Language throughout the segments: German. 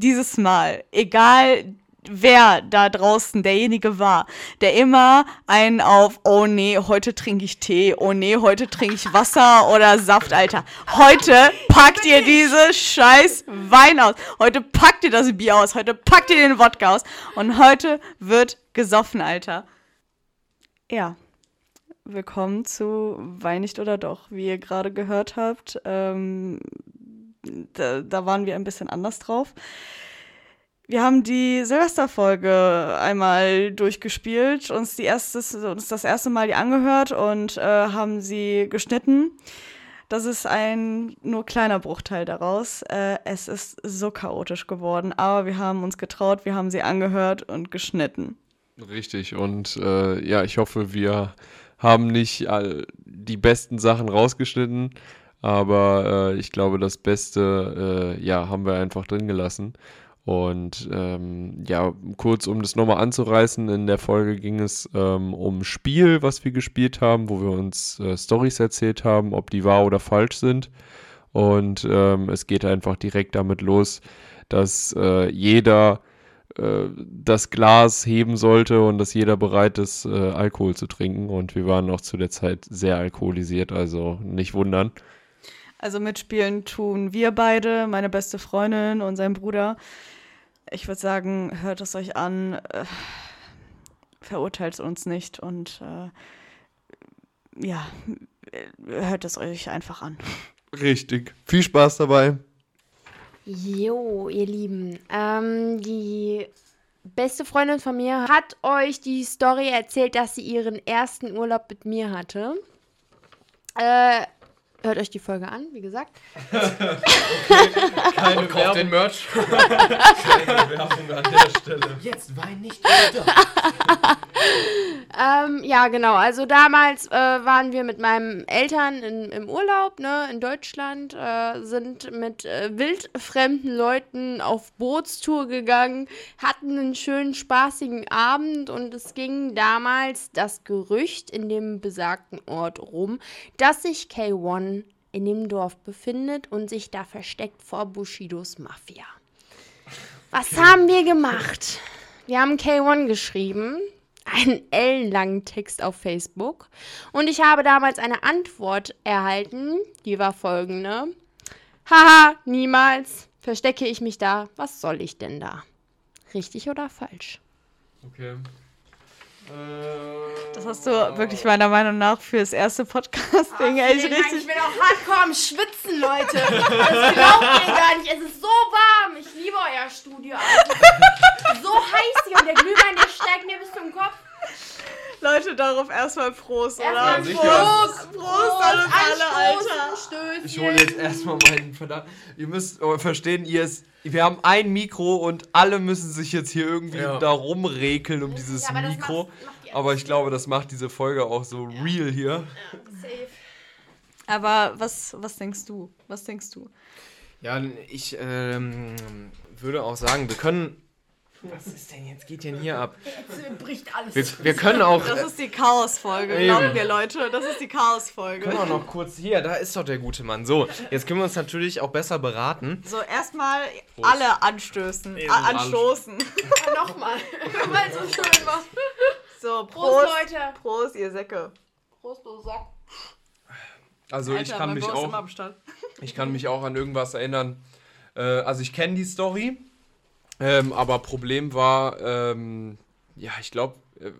dieses Mal, egal wer da draußen derjenige war, der immer einen auf, oh nee, heute trinke ich Tee, oh nee, heute trinke ich Wasser oder Saft, Alter. Heute packt ihr diese scheiß Wein aus. Heute packt ihr das Bier aus. Heute packt ihr den Wodka aus. Und heute wird gesoffen, Alter. Ja. Willkommen zu Wein nicht oder doch. Wie ihr gerade gehört habt, ähm, da, da waren wir ein bisschen anders drauf. Wir haben die Silvesterfolge einmal durchgespielt, uns, die erstes, uns das erste Mal die angehört und äh, haben sie geschnitten. Das ist ein nur kleiner Bruchteil daraus. Äh, es ist so chaotisch geworden, aber wir haben uns getraut, wir haben sie angehört und geschnitten. Richtig, und äh, ja, ich hoffe, wir haben nicht all die besten Sachen rausgeschnitten, aber äh, ich glaube, das Beste, äh, ja, haben wir einfach drin gelassen. Und ähm, ja, kurz um das nochmal anzureißen, in der Folge ging es ähm, um Spiel, was wir gespielt haben, wo wir uns äh, Stories erzählt haben, ob die wahr oder falsch sind. Und ähm, es geht einfach direkt damit los, dass äh, jeder äh, das Glas heben sollte und dass jeder bereit ist, äh, Alkohol zu trinken. Und wir waren auch zu der Zeit sehr alkoholisiert, also nicht wundern. Also mitspielen tun wir beide, meine beste Freundin und sein Bruder ich würde sagen, hört es euch an, äh, verurteilt uns nicht und äh, ja, hört es euch einfach an. Richtig. Viel Spaß dabei. Jo, ihr Lieben. Ähm, die beste Freundin von mir hat euch die Story erzählt, dass sie ihren ersten Urlaub mit mir hatte. Äh, Hört euch die Folge an, wie gesagt. okay, keine Kauft Werbung. den Merch. keine Werbung an der Stelle. Jetzt Wein nicht wieder. Ja, genau. Also damals äh, waren wir mit meinen Eltern in, im Urlaub, ne, in Deutschland, äh, sind mit äh, wildfremden Leuten auf Bootstour gegangen, hatten einen schönen, spaßigen Abend und es ging damals das Gerücht in dem besagten Ort rum, dass sich K1 in dem Dorf befindet und sich da versteckt vor Bushidos Mafia. Was haben wir gemacht? Wir haben K1 geschrieben, einen ellenlangen Text auf Facebook und ich habe damals eine Antwort erhalten, die war folgende. Haha, niemals verstecke ich mich da. Was soll ich denn da? Richtig oder falsch? Okay. Das hast du wirklich meiner Meinung nach für das erste Podcast-Ding echt richtig. Dank. Ich bin auch hardcore am Schwitzen, Leute. Das glaubt ihr gar nicht. Es ist so warm. Ich liebe euer Studio. Also, so heiß hier und der Glühwein, der steigt mir bis zum Kopf. Leute, darauf erstmal Prost, erstmal oder? Prost, Prost, Prost an uns alle, Alter. Stößchen. Ich hole jetzt erstmal meinen Verdammt. Ihr müsst verstehen, ihr ist wir haben ein Mikro und alle müssen sich jetzt hier irgendwie ja. da rumrekeln um dieses ja, aber Mikro. Macht, aber ich glaube, das macht diese Folge auch so ja. real hier. safe. Aber was, was denkst du? Was denkst du? Ja, ich ähm, würde auch sagen, wir können was ist denn jetzt? Geht denn hier ab? Jetzt bricht alles. Wir, wir können auch. Das ist die Chaos-Folge, glauben wir, Leute. Das ist die Chaos-Folge. Können wir noch kurz. Hier, da ist doch der gute Mann. So, jetzt können wir uns natürlich auch besser beraten. So, erstmal alle anstößen. Nee, anstoßen. Ja, Nochmal. Weil es so schön war. So, Prost, Prost, Leute. Prost, ihr Säcke. Prost, du Sack. Also, Alter, ich kann mich auch. Ich kann mich auch an irgendwas erinnern. Äh, also, ich kenne die Story. Ähm, aber Problem war, ähm, ja, ich glaube,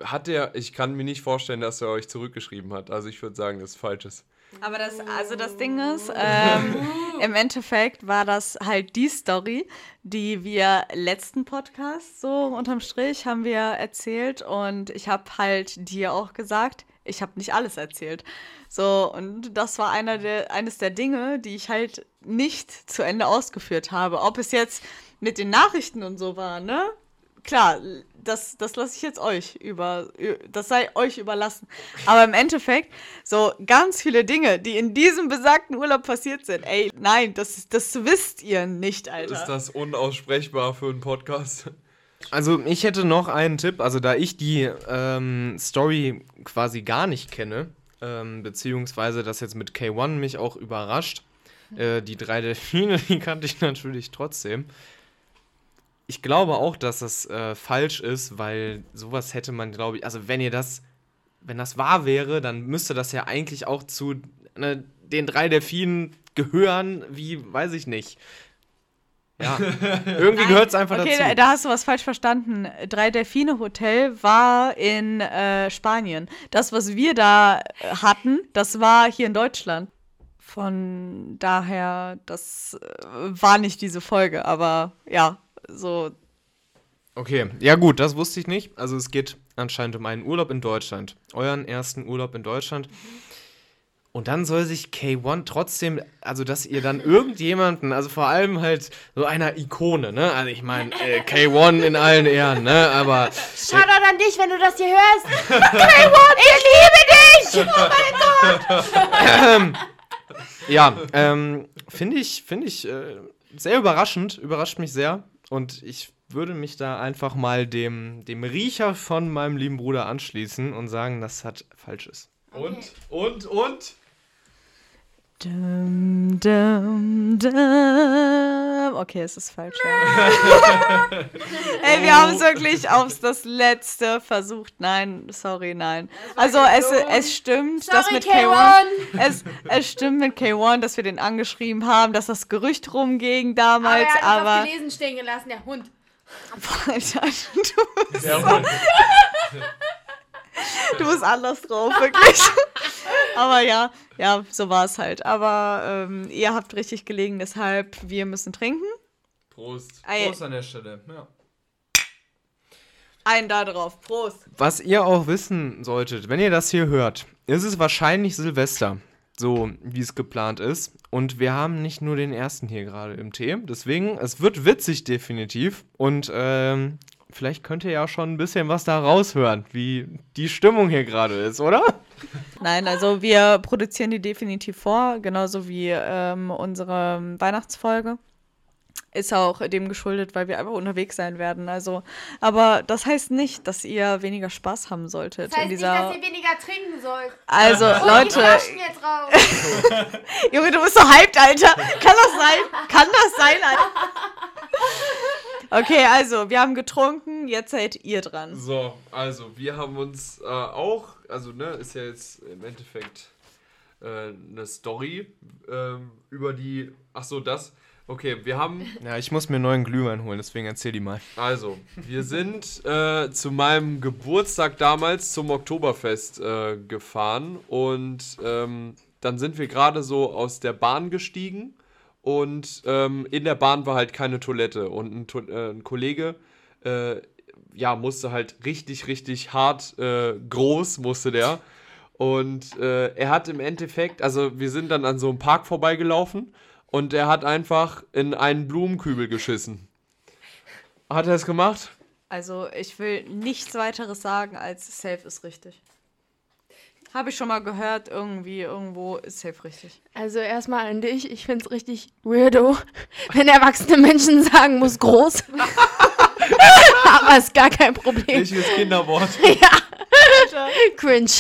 hat er, ich kann mir nicht vorstellen, dass er euch zurückgeschrieben hat. Also ich würde sagen, das ist falsches. Aber das, also das Ding ist, ähm, im Endeffekt war das halt die Story, die wir letzten Podcast so unterm Strich haben wir erzählt und ich habe halt dir auch gesagt, ich habe nicht alles erzählt. So, und das war einer der, eines der Dinge, die ich halt nicht zu Ende ausgeführt habe. Ob es jetzt mit den Nachrichten und so war, ne? Klar, das, das lasse ich jetzt euch über, das sei euch überlassen. Aber im Endeffekt, so ganz viele Dinge, die in diesem besagten Urlaub passiert sind, ey, nein, das, das wisst ihr nicht, Alter. Ist das unaussprechbar für einen Podcast? Also ich hätte noch einen Tipp, also da ich die ähm, Story quasi gar nicht kenne, ähm, beziehungsweise das jetzt mit K1 mich auch überrascht, äh, die drei Delfine, die kannte ich natürlich trotzdem. Ich glaube auch, dass das äh, falsch ist, weil sowas hätte man, glaube ich, also wenn ihr das, wenn das wahr wäre, dann müsste das ja eigentlich auch zu ne, den drei Delfinen gehören, wie, weiß ich nicht. Ja, irgendwie gehört es einfach okay, dazu. Okay, da, da, hast du was falsch verstanden. Drei Delfine Hotel war in äh, Spanien. Das, was wir da äh, hatten, das war hier in Deutschland. Von daher, das äh, war nicht diese Folge, aber ja, so. Okay, ja gut, das wusste ich nicht. Also es geht anscheinend um einen Urlaub in Deutschland. Euren ersten Urlaub in Deutschland. Mhm. Und dann soll sich K1 trotzdem, also dass ihr dann irgendjemanden, also vor allem halt so einer Ikone, ne? Also ich meine, äh, K1 in allen Ehren, ne? Aber. Shoutout an dich, wenn du das hier hörst. K1, ich liebe dich! Oh mein Gott! Ähm, ja, ähm, finde ich, finde ich äh, sehr überraschend, überrascht mich sehr. Und ich würde mich da einfach mal dem, dem Riecher von meinem lieben Bruder anschließen und sagen, dass das falsch ist. Und, und, und? Dum, dum, dum. Okay, es ist falsch. Ja. Ey, wir haben es wirklich aufs das letzte versucht. Nein, sorry, nein. Also es, es stimmt, sorry, dass mit K1, es, es stimmt mit K1, dass wir den angeschrieben haben, dass das Gerücht rumging damals, aber. Er hat aber gelesen stehen gelassen, der Hund. Alter, du bist der so. Hund. du bist anders drauf, wirklich. Aber ja, ja, so war es halt. Aber ähm, ihr habt richtig gelegen, deshalb wir müssen trinken. Prost. Prost an der Stelle. Ja. Ein da drauf. Prost. Was ihr auch wissen solltet, wenn ihr das hier hört, ist es wahrscheinlich Silvester. So wie es geplant ist. Und wir haben nicht nur den ersten hier gerade im Tee. Deswegen, es wird witzig definitiv. Und ähm, vielleicht könnt ihr ja schon ein bisschen was da raushören, wie die Stimmung hier gerade ist, oder? Nein, also wir produzieren die definitiv vor, genauso wie ähm, unsere Weihnachtsfolge. Ist auch dem geschuldet, weil wir einfach unterwegs sein werden. Also, aber das heißt nicht, dass ihr weniger Spaß haben solltet das heißt in dieser. Nicht, dass ihr weniger trinken sollt. Also, oh, Leute. Jetzt raus. Junge, du bist so hyped, Alter. Kann das sein? Kann das sein, Alter? Okay, also, wir haben getrunken, jetzt seid ihr dran. So, also, wir haben uns äh, auch, also, ne, ist ja jetzt im Endeffekt äh, eine Story äh, über die, ach so, das. Okay, wir haben. Ja, ich muss mir einen neuen Glühwein holen, deswegen erzähl die mal. Also, wir sind äh, zu meinem Geburtstag damals zum Oktoberfest äh, gefahren und ähm, dann sind wir gerade so aus der Bahn gestiegen und ähm, in der Bahn war halt keine Toilette und ein, to äh, ein Kollege äh, ja musste halt richtig richtig hart äh, groß musste der und äh, er hat im Endeffekt also wir sind dann an so einem Park vorbeigelaufen und er hat einfach in einen Blumenkübel geschissen. Hat er es gemacht? Also ich will nichts weiteres sagen als safe ist richtig. Habe ich schon mal gehört, irgendwie, irgendwo ist safe richtig. Also erstmal an dich, ich finde es richtig weirdo, wenn erwachsene Menschen sagen muss groß. Aber ist gar kein Problem. Richtiges Kinderwort. ja. Cringe.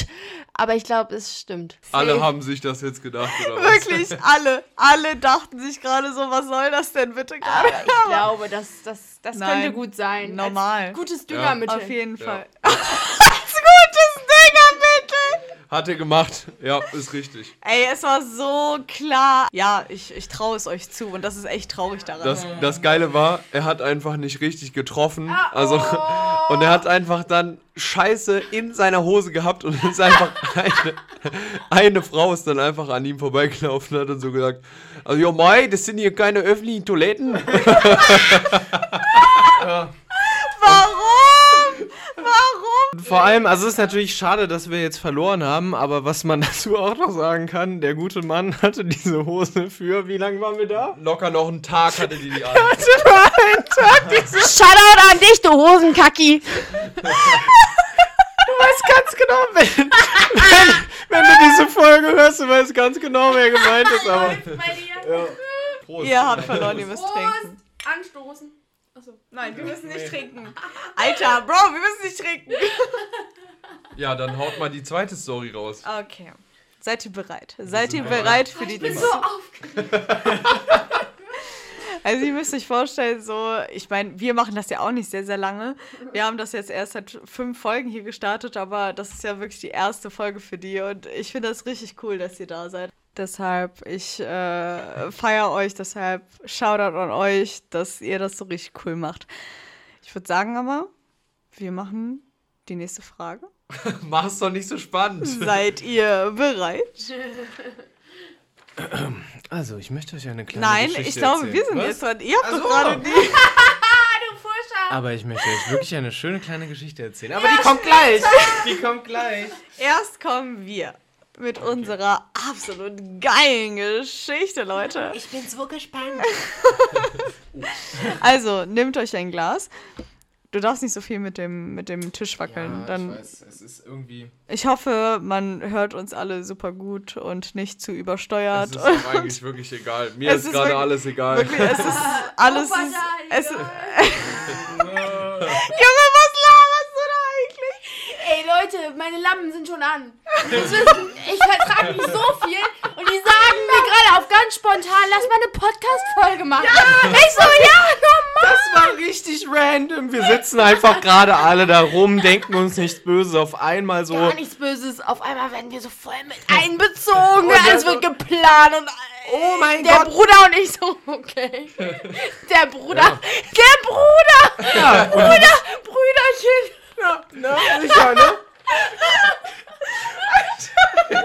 Aber ich glaube, es stimmt. Alle Safe. haben sich das jetzt gedacht, oder was? Wirklich, alle. Alle dachten sich gerade so, was soll das denn bitte gerade? ich glaube, das, das, das könnte gut sein. Normal. Als gutes Düngermittel. Ja. Auf jeden Fall. Ja. Hat er gemacht. Ja, ist richtig. Ey, es war so klar. Ja, ich, ich traue es euch zu und das ist echt traurig daran. Das, das Geile war, er hat einfach nicht richtig getroffen. Also, und er hat einfach dann Scheiße in seiner Hose gehabt und ist einfach eine, eine Frau ist dann einfach an ihm vorbeigelaufen und hat dann so gesagt, also ja Mai, das sind hier keine öffentlichen Toiletten. ja. Vor allem, also es ist natürlich schade, dass wir jetzt verloren haben, aber was man dazu auch noch sagen kann, der gute Mann hatte diese Hose für, wie lange waren wir da? Locker noch einen Tag hatte die die an. hatte nur einen Tag diese Shoutout an dich, du Hosenkacki. Du weißt ganz genau, wenn, wenn, wenn, du diese Folge hörst, du weißt ganz genau, wer gemeint ist, aber. Ja. Prost. Ihr habt verloren, ihr müsst Prost. trinken. Anstoßen. Achso. Nein, wir müssen nicht trinken. Alter, Bro, wir müssen nicht trinken. Ja, dann haut mal die zweite Story raus. Okay. Seid ihr bereit? Seid ihr bereit für die... Ich bin so aufgeregt. Also ihr müsst euch vorstellen, so, ich meine, wir machen das ja auch nicht sehr, sehr lange. Wir haben das jetzt erst seit fünf Folgen hier gestartet, aber das ist ja wirklich die erste Folge für die und ich finde das richtig cool, dass ihr da seid. Deshalb, ich äh, feiere euch, deshalb Shoutout an euch, dass ihr das so richtig cool macht. Ich würde sagen aber, wir machen die nächste Frage. Mach's doch nicht so spannend. Seid ihr bereit? Also, ich möchte euch eine kleine Nein, Geschichte ich glaube, erzählen. wir sind Was? jetzt dran. Ihr habt so. gerade die. Aber ich möchte euch wirklich eine schöne kleine Geschichte erzählen. Aber die kommt gleich. Die kommt gleich. Erst kommen wir mit unserer absolut geilen Geschichte, Leute. Ich bin so gespannt. Also, nehmt euch ein Glas. Du darfst nicht so viel mit dem, mit dem Tisch wackeln. Dann, weiß, es ist irgendwie. ich hoffe, man hört uns alle super gut und nicht zu überstört. Es ist doch eigentlich wirklich egal. Mir Es ist ist gerade wirklich- alles egal. Wirklich, es ist alles. Opa, Ist, da, es, egal. Junge, was laberst du da eigentlich? Ey Leute, meine Lampen sind schon an. Wissen, ich vertrage nicht so viel und die sagen mir gerade auf ganz spontan, lass mal eine Podcast-Folge machen. Ich so, ja, normal. Das war richtig random. Wir sitzen einfach gerade alle da rum, denken uns nichts Böses. Auf einmal so. Gar nichts Böses. Auf einmal werden wir so voll mit einbezogen. Alles wird geplant und Oh mein der Gott. Bruder und ich so, okay. Der Bruder. Der Bruder. Ja, Bruder. Brüderchen. ne? Sicher, ne?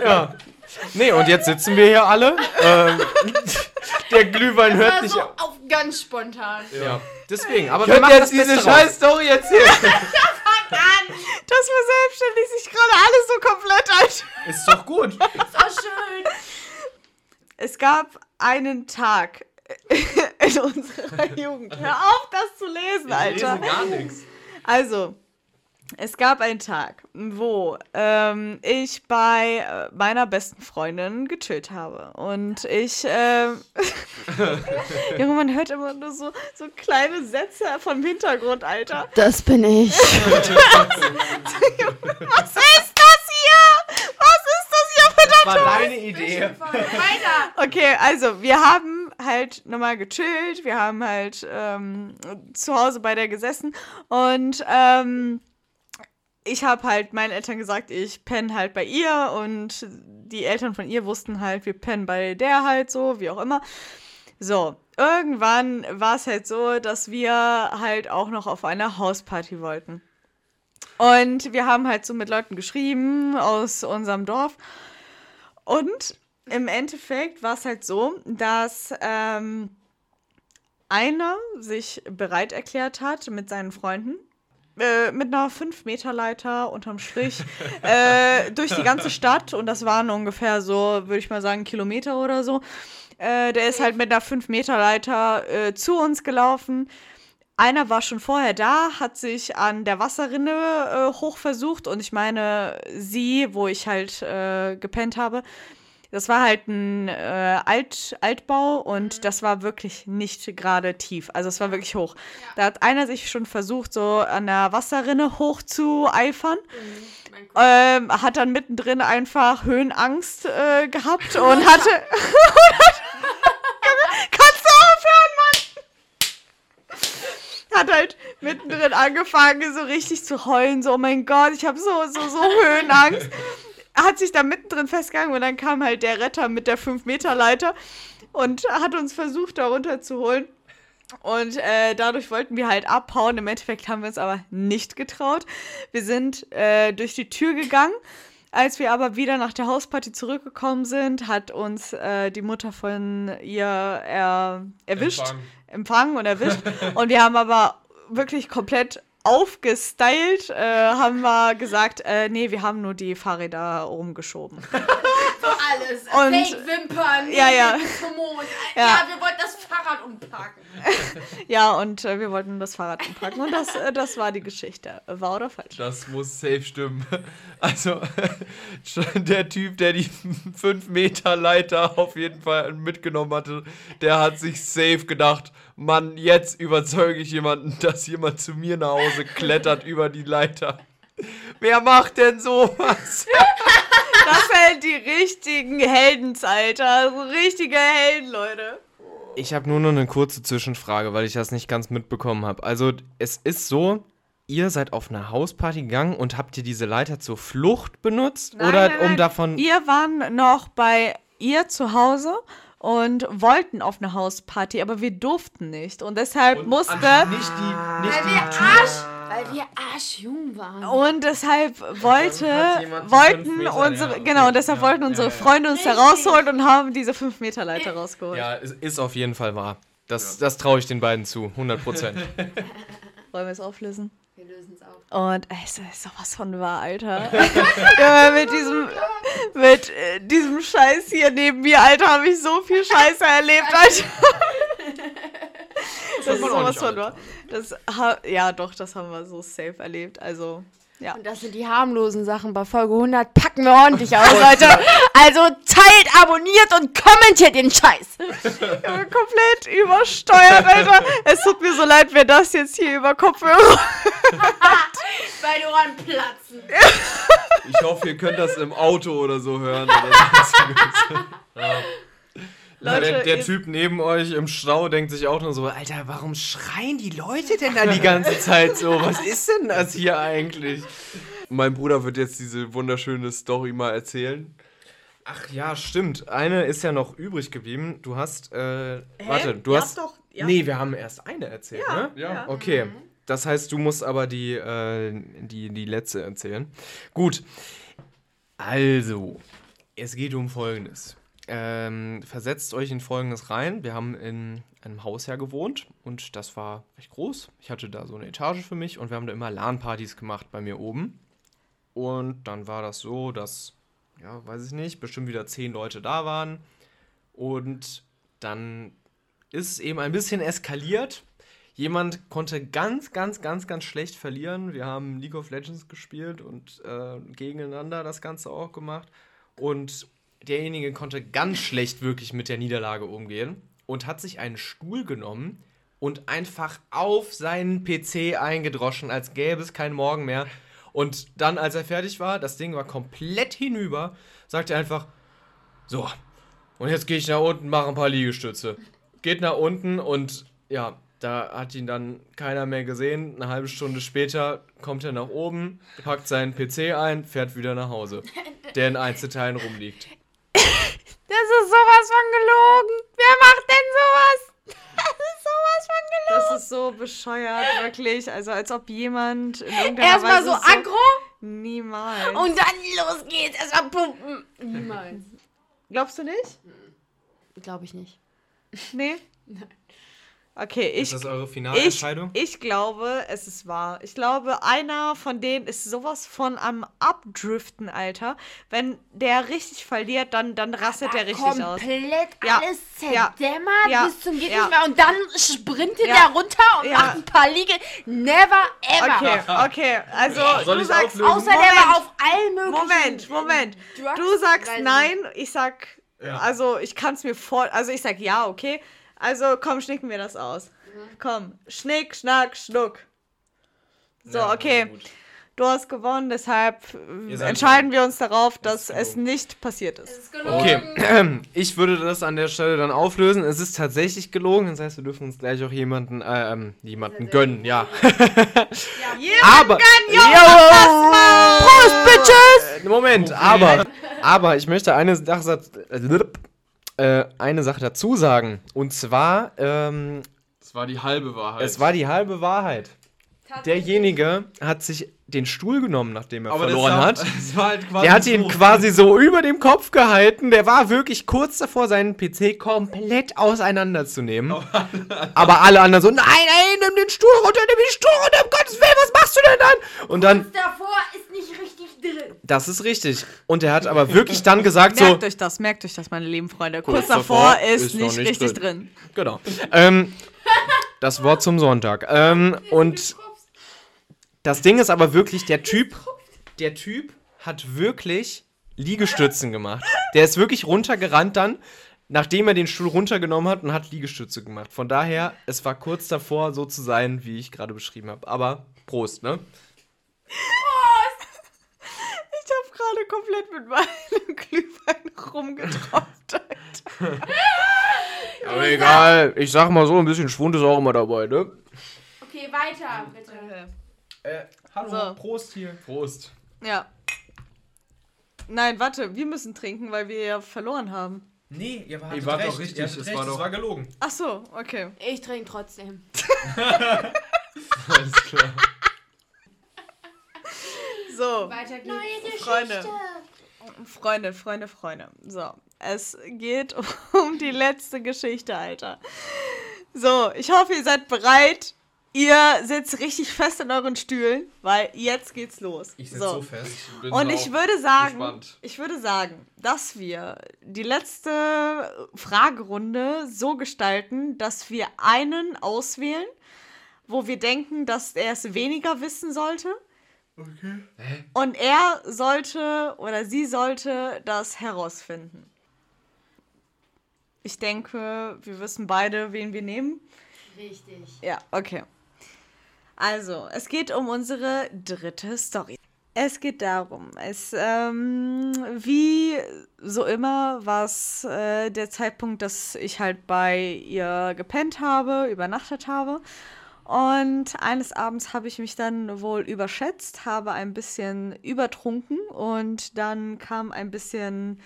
Ja. Nee, und jetzt sitzen wir hier alle. Ähm, der Glühwein hört War nicht so auf. auf ganz spontan. Ja. Deswegen, aber Ich wir machen jetzt das diese scheiß Story erzählen. Das verselbstständigt sich gerade alles so komplett ein. Ist doch gut. Ist auch schön. Es gab einen Tag in unserer Jugend. Hör auf, das zu lesen, Alter. gar nichts. Also, es gab einen Tag, wo ähm, ich bei äh, meiner besten Freundin gechillt habe. Und ich, ähm, Junge, man hört immer nur so, so kleine Sätze vom Hintergrund, Alter. Das bin ich. Was ist das hier? Was ist das hier für Das war deine Idee. Weiter. Okay, also wir haben halt nochmal gechillt, wir haben halt ähm, zu Hause bei der gesessen und ähm, ich habe halt meinen Eltern gesagt, ich penne halt bei ihr und die Eltern von ihr wussten halt, wir pennen bei der halt so, wie auch immer. So, irgendwann war es halt so, dass wir halt auch noch auf eine Hausparty wollten. Und wir haben halt so mit Leuten geschrieben aus unserem Dorf. Und im Endeffekt war es halt so, dass ähm, einer sich bereit erklärt hat mit seinen Freunden. Äh, mit einer 5-Meter-Leiter unterm Strich äh, durch die ganze Stadt und das waren ungefähr so, würde ich mal sagen, Kilometer oder so. Äh, der ist halt mit einer 5-Meter-Leiter äh, zu uns gelaufen. Einer war schon vorher da, hat sich an der Wasserrinne äh, hoch versucht und ich meine, sie, wo ich halt gepennt habe, das war halt ein äh, Alt, Altbau und das war wirklich nicht gerade tief. Also es war wirklich hoch. Da hat einer sich schon versucht, so an der Wasserrinne hoch zu eifern. Ähm, hat dann mittendrin einfach Höhenangst äh, gehabt und hatte. Kannst du aufhören, Mann? Hat halt mittendrin angefangen, so richtig zu heulen. So, oh mein Gott, ich habe so, so, so Höhenangst. Hat sich da mittendrin festgegangen und dann kam halt der Retter mit der 5-Meter-Leiter und hat uns versucht, da runterzuholen. Und äh, dadurch wollten wir halt abhauen. Im Endeffekt haben wir uns aber nicht getraut. Wir sind äh, durch die Tür gegangen. Als wir aber wieder nach der Hausparty zurückgekommen sind, hat uns äh, die Mutter von ihr er, erwischt, Empfangen. empfangen und erwischt. und wir haben aber wirklich komplett aufgestylt, äh, haben wir gesagt, äh, nee, wir haben nur die Fahrräder rumgeschoben. Alles. Und- Fake-Wimpern. Ja, ja. Mond. Ja. Ja. wir wollten das Fahrrad umparken. Ja, und äh, wir wollten das Fahrrad umpacken. Und das, äh, das war die Geschichte. Wahr oder falsch? Das muss safe stimmen. Also, der Typ, der die 5 Meter Leiter auf jeden Fall mitgenommen hatte, der hat sich safe gedacht, Mann, jetzt überzeuge ich jemanden, dass jemand zu mir nach Hause klettert über die Leiter. Wer macht denn sowas? Das sind die richtigen Heldens, Alter. So richtige Helden, Leute. Ich habe nur noch eine kurze Zwischenfrage, weil ich das nicht ganz mitbekommen habe. Also es ist so, ihr seid auf eine Hausparty gegangen und habt ihr diese Leiter zur Flucht benutzt? Nein, oder nein, um nein. davon... Wir waren noch bei ihr zu Hause und wollten auf eine Hausparty, aber wir durften nicht. Und deshalb musste. Nicht die, nicht Weil wir Arsch, weil wir arschjung waren. Und deshalb wollte, wollten Meter, unsere, ja, okay. genau, und deshalb Ja, wollten unsere ja. Freunde uns da Richtig. rausholen und haben diese 5-Meter-Leiter rausgeholt. Ja, es ist auf jeden Fall wahr. Das, das traue ich den beiden zu, 100 Prozent. Wollen wir es auflösen? Wir lösen es auf. Und ey, es ist sowas von wahr, Alter. ja, mit diesem, mit äh, diesem Scheiß hier neben mir, Alter, habe ich so viel Scheiße erlebt, Alter. Das ist man auch sowas von wahr. Das, ja, doch, das haben wir so safe erlebt. Also, ja. Und das sind die harmlosen Sachen. Bei Folge 100 packen wir ordentlich aus, Leute. Also abonniert und kommentiert den Scheiß. Komplett übersteuert, Alter. Es tut mir so leid, wer das jetzt hier über Kopfhörer. Bei den Ohren platzen. Ich hoffe, ihr könnt das im Auto oder so hören. Oder so. Leute, der, der Typ neben euch im Stau denkt sich auch nur so, Alter, warum schreien die Leute denn da die ganze Zeit so? Was ist denn das hier eigentlich? mein Bruder wird jetzt diese wunderschöne Story mal erzählen. Ach ja, stimmt. Eine ist ja noch übrig geblieben. Du hast, äh, warte, du hast... doch- ja. Nee, wir haben erst eine erzählt, ne? Ja. Okay. Das heißt, du musst aber die, äh, die, die letzte erzählen. Gut. Also, es geht um Folgendes. Ähm, versetzt euch in Folgendes rein. Wir haben in einem Haus ja gewohnt und das war recht groß. Ich hatte da so eine Etage für mich und wir haben da immer LAN-Partys gemacht bei mir oben. Und dann war das so, dass, ja, weiß ich nicht, bestimmt wieder zehn Leute da waren. Und dann ist es eben ein bisschen eskaliert. Jemand konnte ganz, ganz, ganz, ganz schlecht verlieren. Wir haben League of Legends gespielt und äh, gegeneinander das Ganze auch gemacht. Und derjenige konnte ganz schlecht wirklich mit der Niederlage umgehen und hat sich einen Stuhl genommen und einfach auf seinen PC eingedroschen, als gäbe es keinen Morgen mehr. Und dann, als er fertig war, das Ding war komplett hinüber, sagt er einfach, so, und jetzt gehe ich nach unten, mache ein paar Liegestütze. Geht nach unten und ja, da hat ihn dann keiner mehr gesehen. Eine halbe Stunde später kommt er nach oben, packt seinen PC ein, fährt wieder nach Hause, der in Einzelteilen rumliegt. Das ist sowas von gelogen. Wer ist so bescheuert, wirklich. Also, als ob jemand in irgendeiner Erstmal so aggro Niemals. und dann los geht's. Erstmal pumpen. Niemals. Glaubst du nicht? Glaube ich nicht. Nee? Okay, ich, Ist das eure ich, Finalentscheidung? ich glaube, es ist wahr. Ich glaube, einer von denen ist sowas von am Abdriften, Alter. Wenn der richtig verliert, dann, dann rastet der richtig aus. Komplett alles Ja. zerdämmert Ja. bis zum geht Ja. nicht mehr und dann sprintet Ja. er runter und Ja. macht ein paar Liege. Never ever. Okay, okay. Also, Soll du sagst, auflösen? Außer der Moment. war auf allen möglichen. Moment, Moment. Drugs Du sagst reisen. nein, ich sag, Ja. also ich kann es mir vor, also ich sag ja, okay. Also komm, schnicken wir das aus. Komm, schnick, schnack, schnuck. So, Ja, okay. Du hast gewonnen, deshalb äh, entscheiden wir uns darauf, dass es nicht passiert ist. Ist gelogen. Okay, ich würde das an der Stelle dann auflösen. Es ist tatsächlich gelogen, das heißt, wir dürfen uns gleich auch jemanden, äh, ähm, jemanden gönnen, ja. aber, Jo! Prost, Bitches! Moment, aber, aber ich möchte eine Sache, äh, eine Sache dazu sagen. Und zwar, ähm, Das war die halbe Wahrheit. es war die halbe Wahrheit. Derjenige hat sich den Stuhl genommen, nachdem er aber verloren das war, hat. Das war halt quasi Der hat ihn so. quasi so über dem Kopf gehalten. Der war wirklich kurz davor, seinen PC komplett auseinanderzunehmen. Aber alle anderen so, nein, nein, nimm den Stuhl runter, nimm den Stuhl runter, um Gottes Willen, was machst du denn dann? Und dann, Davor ist nicht richtig. Das ist richtig. Und er hat aber wirklich dann gesagt so, Merkt euch das, merkt euch das, meine lieben Freunde. Kurz, Kurz davor, davor ist, ist nicht nicht richtig drin. drin. genau. Ähm, das Wort zum Sonntag. Ähm, und das Ding ist aber wirklich, der Typ, der Typ hat wirklich Liegestützen gemacht. Der ist wirklich runtergerannt dann, nachdem er den Stuhl runtergenommen hat und hat Liegestütze gemacht. Von daher, es war kurz davor, so zu sein, wie ich gerade beschrieben habe. Aber Prost, ne? Ich habe gerade komplett mit meinem Glühwein rumgetropft. Aber egal, ich sag mal so, ein bisschen Schwund ist auch immer dabei, ne? Okay, weiter, bitte. Äh, hallo, So. Prost hier. Prost. Ja. Nein, warte, wir müssen trinken, weil wir ja verloren haben. Nee, ihr wart, Ihr wart doch richtig, ihr hattet es recht, war es doch- war gelogen. Ach so, okay. Ich trinke trotzdem. Alles klar. So, Weiter geht's. Freunde. Freunde, Freunde, Freunde. So, es geht um die letzte Geschichte, Alter. So, ich hoffe, ihr seid bereit. Ihr sitzt richtig fest in euren Stühlen, weil jetzt geht's los. Ich sitze so. so fest. Bin Und ich würde sagen, gespannt. ich würde sagen, dass wir die letzte Fragerunde so gestalten, dass wir einen auswählen, wo wir denken, dass er es weniger wissen sollte. Und er sollte oder sie sollte das herausfinden. Ich denke, wir wissen beide, wen wir nehmen. Richtig. Ja, okay. Also, es geht um unsere dritte Story. Es geht darum, es, ähm, wie so immer, war es äh, der Zeitpunkt, dass ich halt bei ihr gepennt habe, übernachtet habe. Und eines Abends habe ich mich dann wohl überschätzt, habe ein bisschen übertrunken und dann kam ein bisschen,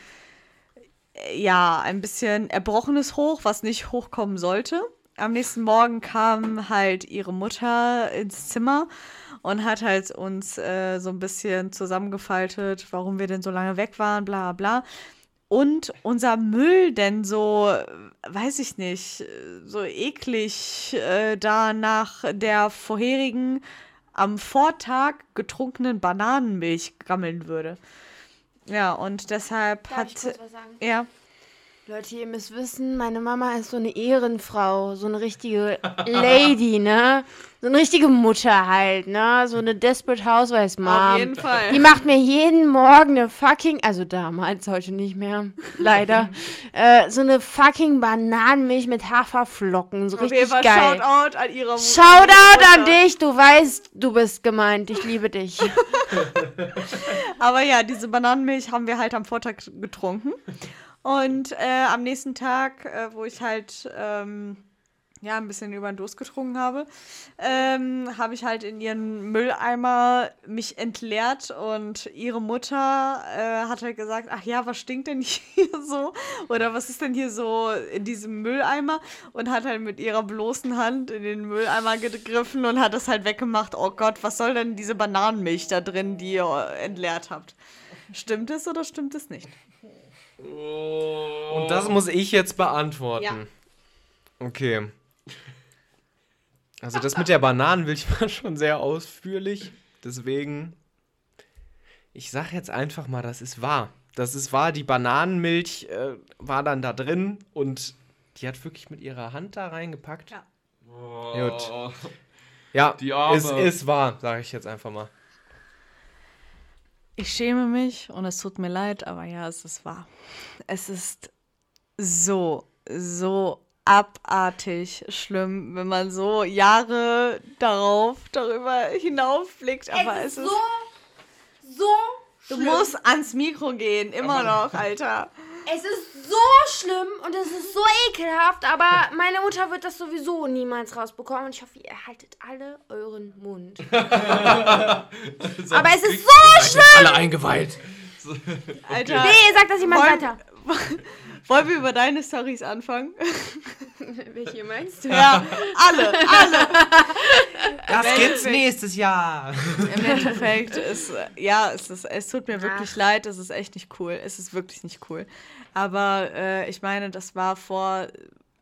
ja, ein bisschen Erbrochenes hoch, was nicht hochkommen sollte. Am nächsten Morgen kam halt ihre Mutter ins Zimmer und hat halt uns äh, so ein bisschen zusammengefaltet, warum wir denn so lange weg waren, bla bla. Und unser Müll denn so, weiß ich nicht, so eklig äh, da nach der vorherigen, am Vortag getrunkenen Bananenmilch gammeln würde. Ja, und deshalb Darf hat. ich kurz was sagen? Ja. Leute, ihr müsst wissen, meine Mama ist so eine Ehrenfrau, so eine richtige Lady, ne? So eine richtige Mutter halt, ne? So eine Desperate Housewives Mom. Auf jeden Fall. Die macht mir jeden Morgen eine fucking, also damals, heute nicht mehr, leider, äh, so eine fucking Bananenmilch mit Haferflocken, so Auf jeden richtig Fall geil. Shoutout an ihre Mu- Shoutout an Mutter. dich, du weißt, du bist gemeint, ich liebe dich. Aber ja, diese Bananenmilch haben wir halt am Vortag getrunken. Und äh, am nächsten Tag, äh, wo ich halt ähm, ja ein bisschen über den Durst getrunken habe, ähm, habe ich halt in ihren Mülleimer mich entleert und ihre Mutter äh, hat halt gesagt, ach ja, was stinkt denn hier so? Oder was ist denn hier so in diesem Mülleimer? Und hat halt mit ihrer bloßen Hand in den Mülleimer gegriffen und hat das halt weggemacht. Oh Gott, was soll denn diese Bananenmilch da drin, die ihr entleert habt? Stimmt es oder stimmt es nicht? Und das muss ich jetzt beantworten. Ja. Okay. Also das mit der Bananenmilch war schon sehr ausführlich. Deswegen, ich sag jetzt einfach mal, das ist wahr. Das ist wahr, die Bananenmilch äh, war dann da drin und die hat wirklich mit ihrer Hand da reingepackt. Ja. Gut. Oh. Ja, Die Arme. es ist wahr, sage ich jetzt einfach mal. Ich schäme mich und es tut mir leid, aber ja, es ist wahr. Es ist so, so abartig schlimm, wenn man so Jahre darauf, darüber hinaufblickt. Aber es ist. so du musst ans Mikro gehen, immer noch, Alter. Es ist so schlimm und es ist so ekelhaft, aber meine Mutter wird das sowieso niemals rausbekommen und ich hoffe, ihr haltet alle euren Mund. aber es ist so schlimm! Alle eingeweiht. Alter. Nee, sag das jemand weiter. Wollen wir über deine Stories anfangen? Welche meinst du? Ja, alle, alle. Das Im gibt's Endeffekt- nächstes Jahr. Im Endeffekt ist, ja, es, ist, es tut mir wirklich leid, es ist echt nicht cool. Es ist wirklich nicht cool. Aber äh, ich meine, das war vor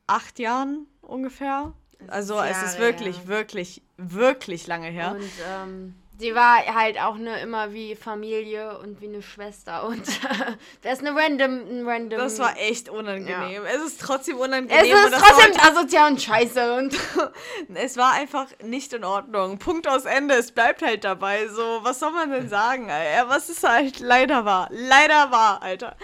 acht Jahren ungefähr. Also es ist Jahre wirklich, her. wirklich, wirklich lange her. Und ähm, sie war halt auch ne, immer wie Familie und wie eine Schwester und das ist eine random, ein random. Das war echt unangenehm. Es ist trotzdem unangenehm. es und ist das trotzdem asozial und scheiße und es war einfach nicht in Ordnung. Punkt aus Ende. Es bleibt halt dabei. So, was soll man denn sagen? Ja, was ist halt leider wahr. Leider wahr, Alter.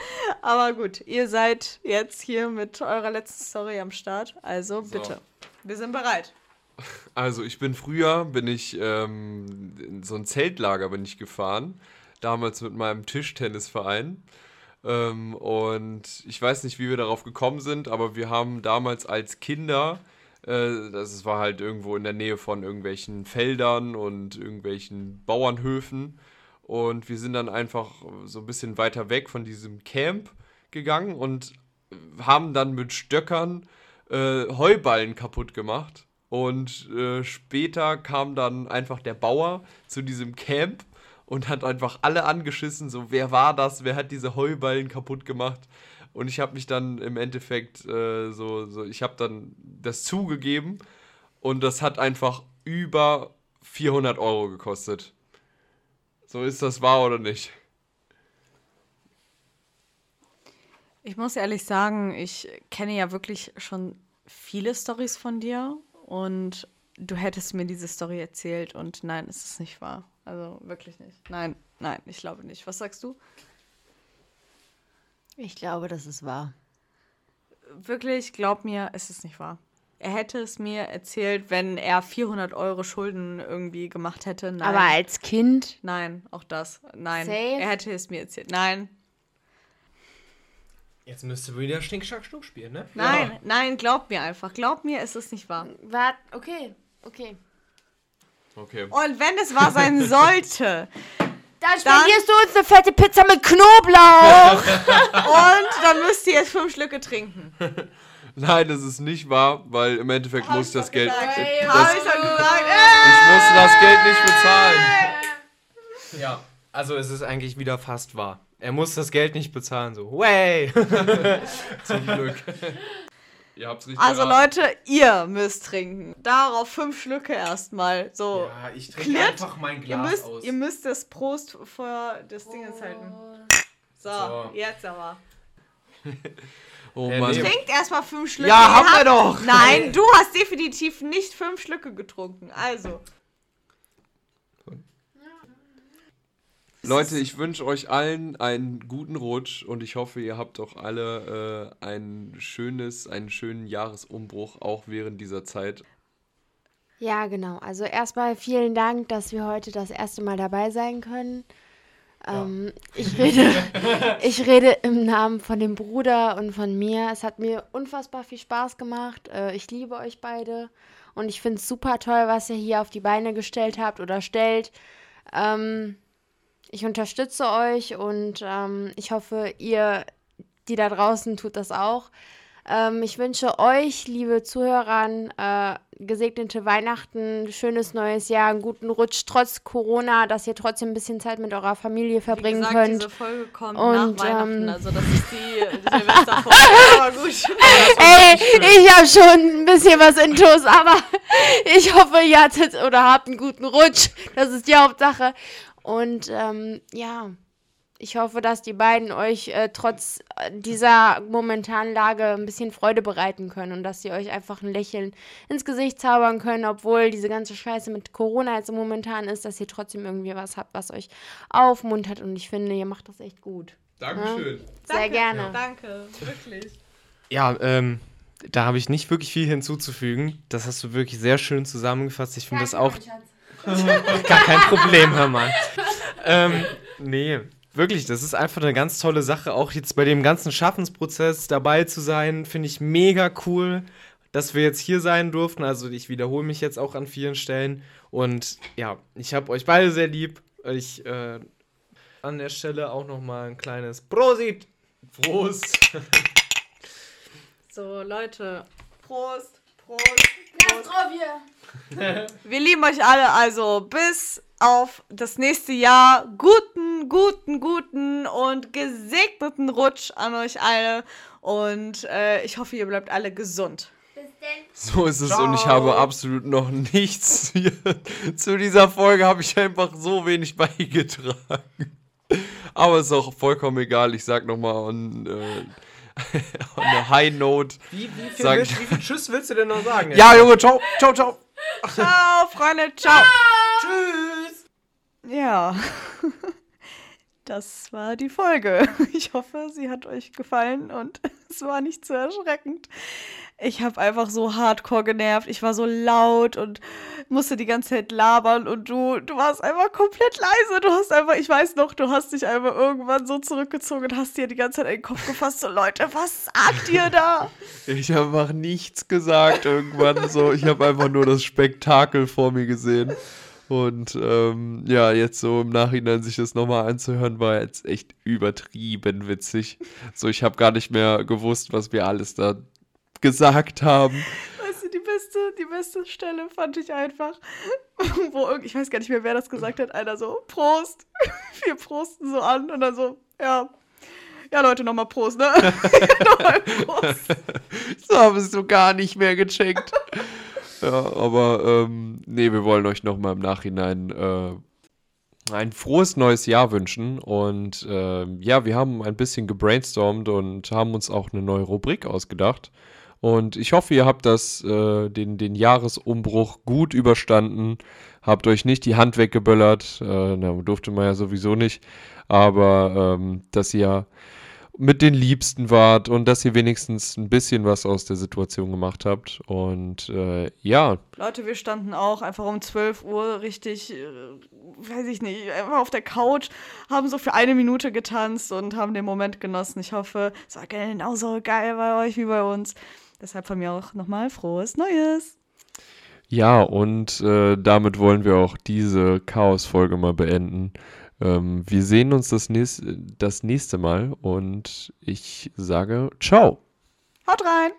Aber gut, ihr seid jetzt hier mit eurer letzten Story am Start. Also bitte. Wir sind bereit. Also ich bin früher, bin ich ähm, in so ein Zeltlager bin ich gefahren, damals mit meinem Tischtennisverein. Ähm, und ich weiß nicht, wie wir darauf gekommen sind, aber wir haben damals als Kinder, äh, das war halt irgendwo in der Nähe von irgendwelchen Feldern und irgendwelchen Bauernhöfen. Und wir sind dann einfach so ein bisschen weiter weg von diesem Camp gegangen und haben dann mit Stöckern äh, Heuballen kaputt gemacht. Und äh, später kam dann einfach der Bauer zu diesem Camp und hat einfach alle angeschissen, so wer war das, wer hat diese Heuballen kaputt gemacht. Und ich habe mich dann im Endeffekt äh, so, so, ich habe dann das zugegeben und das hat einfach über 400 Euro gekostet. So ist das wahr oder nicht? Ich muss ehrlich sagen, ich kenne ja wirklich schon viele Stories von dir und du hättest mir diese Story erzählt und nein, es ist nicht wahr. Also wirklich nicht. Nein, nein, ich glaube nicht. Was sagst du? Ich glaube, das ist wahr. Wirklich, glaub mir, es ist nicht wahr. Er hätte es mir erzählt, wenn er 400 Euro Schulden irgendwie gemacht hätte. Nein. Aber als Kind? Nein, auch das. Nein. Safe? Er hätte es mir erzählt. Nein. Jetzt müsste wieder Schnick, Schnack, Schnuck spielen, ne? Nein, ja. nein, glaub mir einfach. Glaub mir, es ist nicht wahr. Wart, okay, okay. Okay. Und wenn es wahr sein sollte, dann spendierst du uns eine fette Pizza mit Knoblauch. und dann müsst ihr jetzt fünf Schlücke trinken. Nein, das ist nicht wahr, weil im Endeffekt muss ich das Geld. Hey, das, hab ich doch gesagt. Ich musste das Geld nicht bezahlen. Ja, also es ist eigentlich wieder fast wahr. Er muss das Geld nicht bezahlen, so. Way! Zum Glück. Ihr habt's richtig Also erraten. Leute, ihr müsst trinken. Darauf fünf Schlücke erstmal. So. Ja, ich trinke Klärt- einfach mein Ihr Glas müsst, aus. ihr müsst das Prost vor das Ding halten. So, So. jetzt aber. Oh Mann. Trinkt erstmal fünf Schlücke. Ja, Ihr haben wir doch. Nein, du hast definitiv nicht fünf Schlücke getrunken. Also. Leute, ich wünsche euch allen einen guten Rutsch und ich hoffe, ihr habt auch alle äh, ein schönes, einen schönen Jahresumbruch, auch während dieser Zeit. Ja, genau. Also erstmal vielen Dank, dass wir heute das erste Mal dabei sein können. Ähm, ich, rede, ich rede im Namen von dem Bruder und von mir. Es hat mir unfassbar viel Spaß gemacht. Äh, ich liebe euch beide. Und ich finde es super toll, was ihr hier auf die Beine gestellt habt oder stellt. Ähm, ich unterstütze euch und ähm, ich hoffe, ihr, die da draußen, tut das auch. Ähm, ich wünsche euch, liebe Zuhörer, äh, gesegnete Weihnachten, schönes neues Jahr, einen guten Rutsch trotz Corona, dass ihr trotzdem ein bisschen Zeit mit eurer Familie verbringen Wie gesagt, könnt. diese Folge kommt Und, nach Weihnachten. ähm, Also das ist die Silvesterfolge. Aber gut. Ey, ich habe schon ein bisschen was intus, aber ich hoffe, ihr hattet oder habt einen guten Rutsch. Das ist die Hauptsache. Und ähm, ja, ich hoffe, dass die beiden euch äh, trotz äh, dieser momentanen Lage ein bisschen Freude bereiten können und dass sie euch einfach ein Lächeln ins Gesicht zaubern können, obwohl diese ganze Scheiße mit Corona jetzt momentan ist, dass ihr trotzdem irgendwie was habt, was euch aufmuntert. Und ich finde, ihr macht das echt gut. Dankeschön. Sehr Danke. gerne. Danke, wirklich. Ja, ähm, da habe ich nicht wirklich viel hinzuzufügen. Das hast du wirklich sehr schön zusammengefasst. Ich finde das auch gar kein Problem, hör mal. ähm, nee, wirklich, das ist einfach eine ganz tolle Sache. Auch jetzt bei dem ganzen Schaffensprozess dabei zu sein, finde ich mega cool, dass wir jetzt hier sein durften. Also ich wiederhole mich jetzt auch an vielen Stellen. Und ja, ich habe euch beide sehr lieb. Ich äh, an der Stelle auch noch mal ein kleines Prosit. Prost. So, Leute. Prost, Prost, Prost. Wir lieben euch alle, also bis auf das nächste Jahr. Guten, guten, guten und gesegneten Rutsch an euch alle. Und äh, ich hoffe, ihr bleibt alle gesund. So ist es und ich habe absolut noch nichts hier. Zu dieser Folge habe ich einfach so wenig beigetragen. Aber ist auch vollkommen egal. Ich sag nochmal on, äh, on a high note. Wie, wie, viel Sag- willst, wie viel Tschüss willst du denn noch sagen? jetzt? Ja, Junge, ciao, ciao, ciao. Ciao, Freunde, ciao. Tschüss. Ja. Das war die Folge. Ich hoffe, sie hat euch gefallen und es war nicht zu erschreckend. Ich habe einfach so hardcore genervt. Ich war so laut und musste die ganze Zeit labern und du, du warst einfach komplett leise. Du hast einfach, ich weiß noch, du hast dich einfach irgendwann so zurückgezogen und hast dir die ganze Zeit in den Kopf gefasst. So, Leute, was sagt ihr da? Ich habe einfach nichts gesagt irgendwann so. Ich habe einfach nur das Spektakel vor mir gesehen. Und ähm, ja, jetzt so im Nachhinein sich das nochmal anzuhören, war jetzt echt übertrieben witzig. So, ich habe gar nicht mehr gewusst, was wir alles da gesagt haben. Weißt du, die beste, die beste Stelle fand ich einfach, wo ich weiß gar nicht mehr, wer das gesagt hat, einer so, Prost. Wir prosten so an und dann so, ja. Ja, Leute, nochmal Prost, ne? nochmal Prost. So habe ich so gar nicht mehr gecheckt. Ja, aber ähm, nee, wir wollen euch nochmal im Nachhinein äh, ein frohes neues Jahr wünschen. Und äh, ja, wir haben ein bisschen gebrainstormt und haben uns auch eine neue Rubrik ausgedacht. Und ich hoffe, ihr habt das, äh, den, den Jahresumbruch gut überstanden, habt euch nicht die Hand weggeböllert, äh, na, durfte man ja sowieso nicht, aber ähm, dass ihr mit den Liebsten wart und dass ihr wenigstens ein bisschen was aus der Situation gemacht habt. Und äh, ja. Leute, wir standen auch einfach um 12 Uhr richtig, äh, weiß ich nicht, einfach auf der Couch, haben so für eine Minute getanzt und haben den Moment genossen. Ich hoffe, es war genauso geil bei euch wie bei uns. Deshalb von mir auch nochmal frohes Neues. Ja, und äh, damit wollen wir auch diese Chaos-Folge mal beenden. Ähm, wir sehen uns das, nächst, das nächste Mal und ich sage ciao. Haut rein.